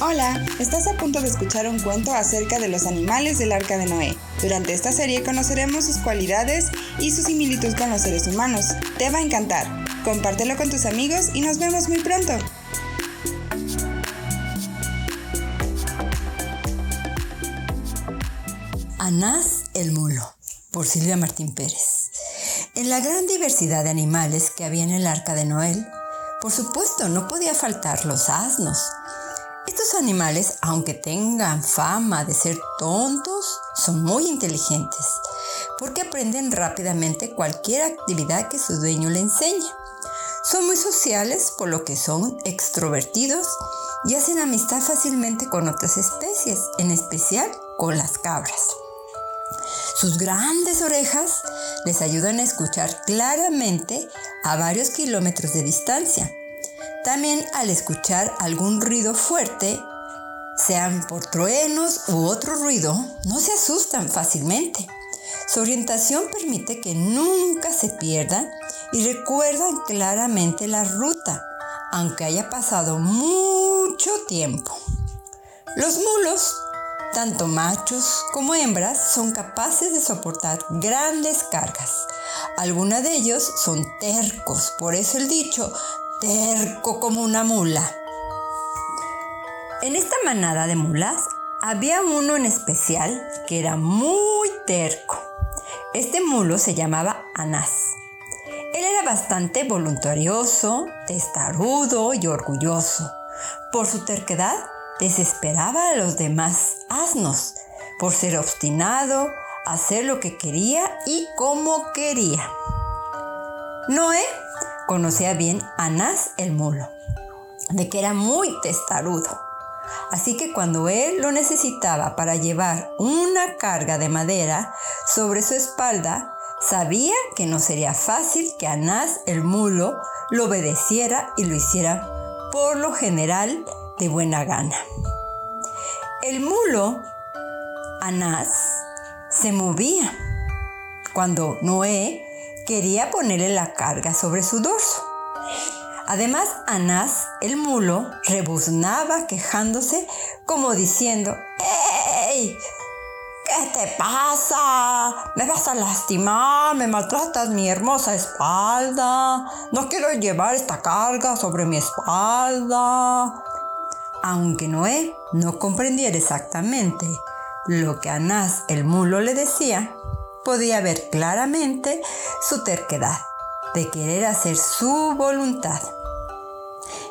Hola, estás a punto de escuchar un cuento acerca de los animales del arca de Noé. Durante esta serie conoceremos sus cualidades y su similitud con los seres humanos. Te va a encantar. Compártelo con tus amigos y nos vemos muy pronto. Anás el mulo, por Silvia Martín Pérez. En la gran diversidad de animales que había en el arca de Noé, por supuesto no podía faltar los asnos, animales, aunque tengan fama de ser tontos, son muy inteligentes porque aprenden rápidamente cualquier actividad que su dueño le enseñe. Son muy sociales por lo que son extrovertidos y hacen amistad fácilmente con otras especies, en especial con las cabras. Sus grandes orejas les ayudan a escuchar claramente a varios kilómetros de distancia también al escuchar algún ruido fuerte, sean por truenos u otro ruido, no se asustan fácilmente. Su orientación permite que nunca se pierdan y recuerdan claramente la ruta, aunque haya pasado mucho tiempo. Los mulos, tanto machos como hembras, son capaces de soportar grandes cargas. Algunos de ellos son tercos, por eso el dicho terco como una mula. En esta manada de mulas había uno en especial que era muy terco. Este mulo se llamaba Anás. Él era bastante voluntarioso, testarudo y orgulloso. Por su terquedad, desesperaba a los demás asnos, por ser obstinado, hacer lo que quería y como quería. Noé Conocía bien a Nas el mulo, de que era muy testarudo. Así que cuando él lo necesitaba para llevar una carga de madera sobre su espalda, sabía que no sería fácil que Anás el mulo lo obedeciera y lo hiciera por lo general de buena gana. El mulo, Anás, se movía cuando Noé quería ponerle la carga sobre su dorso. Además, Anás, el mulo, rebuznaba quejándose como diciendo, ¡Ey! ¿Qué te pasa? ¿Me vas a lastimar? ¿Me maltratas mi hermosa espalda? No quiero llevar esta carga sobre mi espalda. Aunque Noé no comprendiera exactamente lo que Anás el mulo le decía, podía ver claramente su terquedad de querer hacer su voluntad.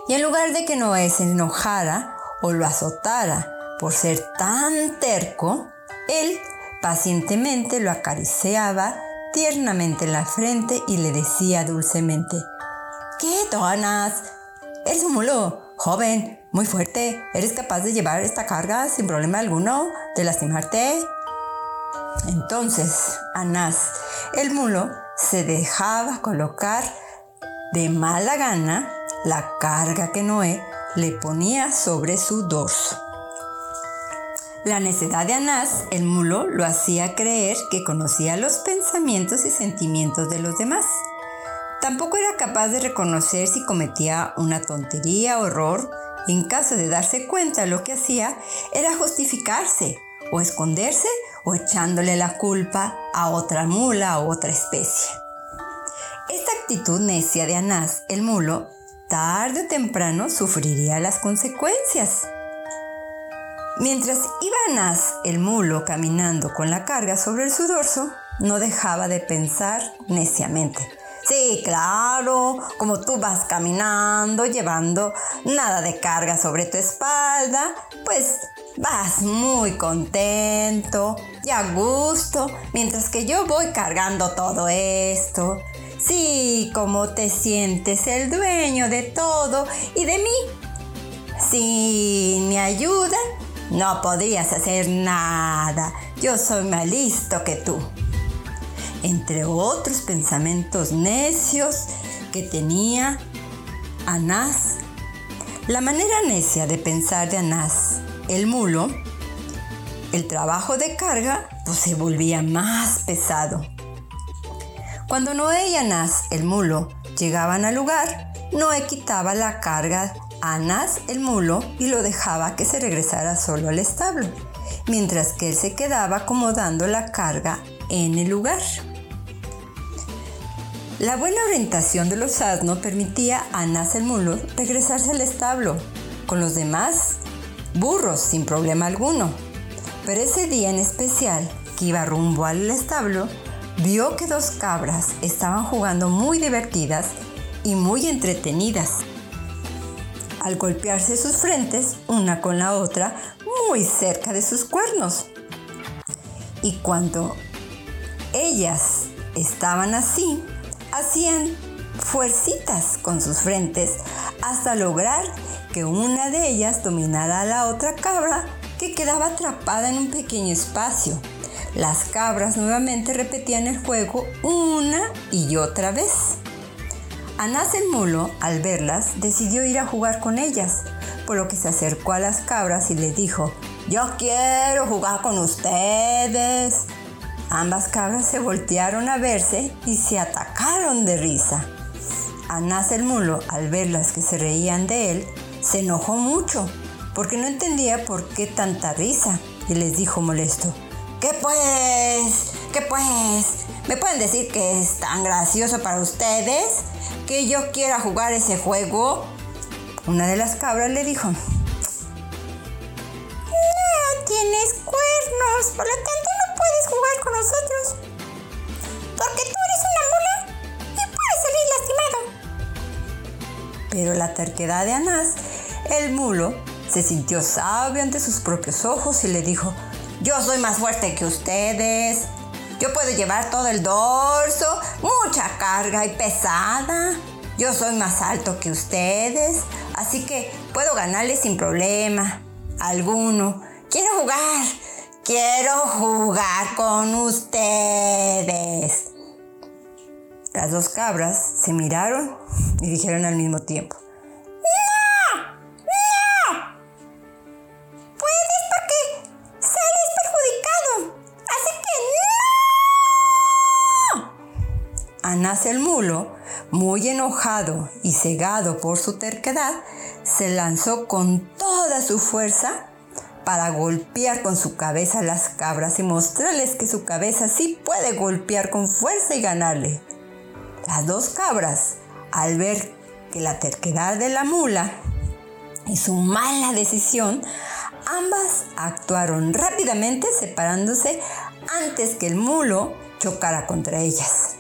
Y en lugar de que Noé se enojara o lo azotara por ser tan terco, él pacientemente lo acariciaba tiernamente en la frente y le decía dulcemente, ¿Qué donas? Eres un mulo joven, muy fuerte. ¿Eres capaz de llevar esta carga sin problema alguno? ¿De lastimarte? Entonces Anás, el mulo, se dejaba colocar de mala gana la carga que Noé le ponía sobre su dorso. La necedad de Anás, el mulo, lo hacía creer que conocía los pensamientos y sentimientos de los demás. Tampoco era capaz de reconocer si cometía una tontería o error. En caso de darse cuenta, lo que hacía era justificarse o esconderse o echándole la culpa a otra mula o otra especie. Esta actitud necia de Anás, el mulo, tarde o temprano sufriría las consecuencias. Mientras iba Anás, el mulo, caminando con la carga sobre su dorso, no dejaba de pensar neciamente. Sí, claro, como tú vas caminando, llevando nada de carga sobre tu espalda, pues vas muy contento y a gusto, mientras que yo voy cargando todo esto. Sí, como te sientes el dueño de todo y de mí. Sin mi ayuda, no podrías hacer nada. Yo soy más listo que tú. Entre otros pensamientos necios que tenía Anás. La manera necia de pensar de Anás el mulo, el trabajo de carga pues, se volvía más pesado. Cuando Noé y Anás, el mulo, llegaban al lugar, Noé quitaba la carga a Anás el mulo y lo dejaba que se regresara solo al establo, mientras que él se quedaba acomodando la carga en el lugar. La buena orientación de los asnos permitía a Anás el regresarse al establo con los demás burros sin problema alguno. Pero ese día en especial, que iba rumbo al establo, vio que dos cabras estaban jugando muy divertidas y muy entretenidas. Al golpearse sus frentes una con la otra muy cerca de sus cuernos. Y cuando ellas estaban así, hacían fuercitas con sus frentes hasta lograr que una de ellas dominara a la otra cabra que quedaba atrapada en un pequeño espacio. Las cabras nuevamente repetían el juego una y otra vez. Anás el mulo, al verlas, decidió ir a jugar con ellas, por lo que se acercó a las cabras y les dijo, yo quiero jugar con ustedes. Ambas cabras se voltearon a verse y se atacaron de risa. Anás el mulo, al verlas que se reían de él, se enojó mucho porque no entendía por qué tanta risa y les dijo molesto, ¿qué pues? ¿Qué pues? ¿Me pueden decir que es tan gracioso para ustedes que yo quiera jugar ese juego? Una de las cabras le dijo, no tienes cuernos, por lo tanto jugar con nosotros. Porque tú eres una mula y puedes salir lastimado. Pero la terquedad de Anás, el mulo, se sintió sabio ante sus propios ojos y le dijo, yo soy más fuerte que ustedes. Yo puedo llevar todo el dorso, mucha carga y pesada. Yo soy más alto que ustedes, así que puedo ganarles sin problema alguno. Quiero jugar, Quiero jugar con ustedes. Las dos cabras se miraron y dijeron al mismo tiempo. ¡No! ¡No! Puedes porque sales perjudicado. Así que no. Anás el mulo, muy enojado y cegado por su terquedad, se lanzó con toda su fuerza para golpear con su cabeza a las cabras y mostrarles que su cabeza sí puede golpear con fuerza y ganarle. Las dos cabras, al ver que la terquedad de la mula y su mala decisión, ambas actuaron rápidamente separándose antes que el mulo chocara contra ellas.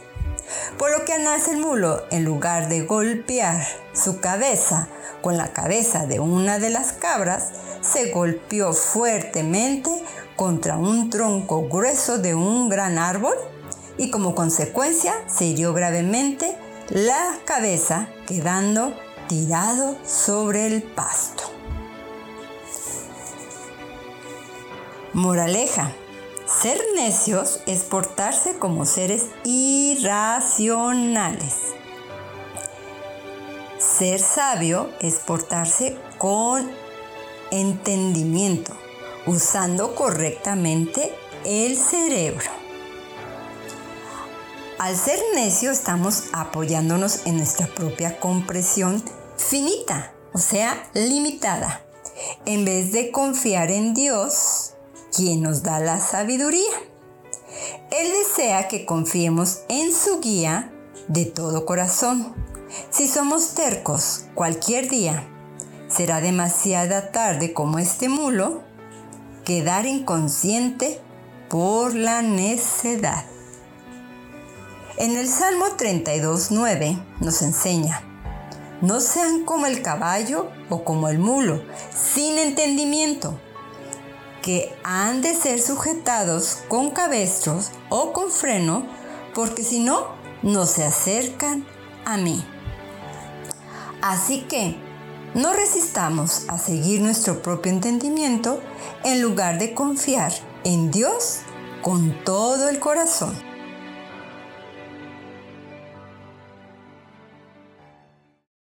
Por lo que Anás el mulo, en lugar de golpear su cabeza con la cabeza de una de las cabras, se golpeó fuertemente contra un tronco grueso de un gran árbol y como consecuencia se hirió gravemente la cabeza quedando tirado sobre el pasto. Moraleja. Ser necios es portarse como seres irracionales. Ser sabio es portarse con entendimiento, usando correctamente el cerebro. Al ser necio estamos apoyándonos en nuestra propia comprensión finita, o sea, limitada, en vez de confiar en Dios, quien nos da la sabiduría. Él desea que confiemos en su guía de todo corazón. Si somos tercos cualquier día será demasiada tarde como este mulo quedar inconsciente por la necedad. En el Salmo 32.9 nos enseña, no sean como el caballo o como el mulo, sin entendimiento, que han de ser sujetados con cabestros o con freno, porque si no, no se acercan a mí. Así que no resistamos a seguir nuestro propio entendimiento en lugar de confiar en Dios con todo el corazón.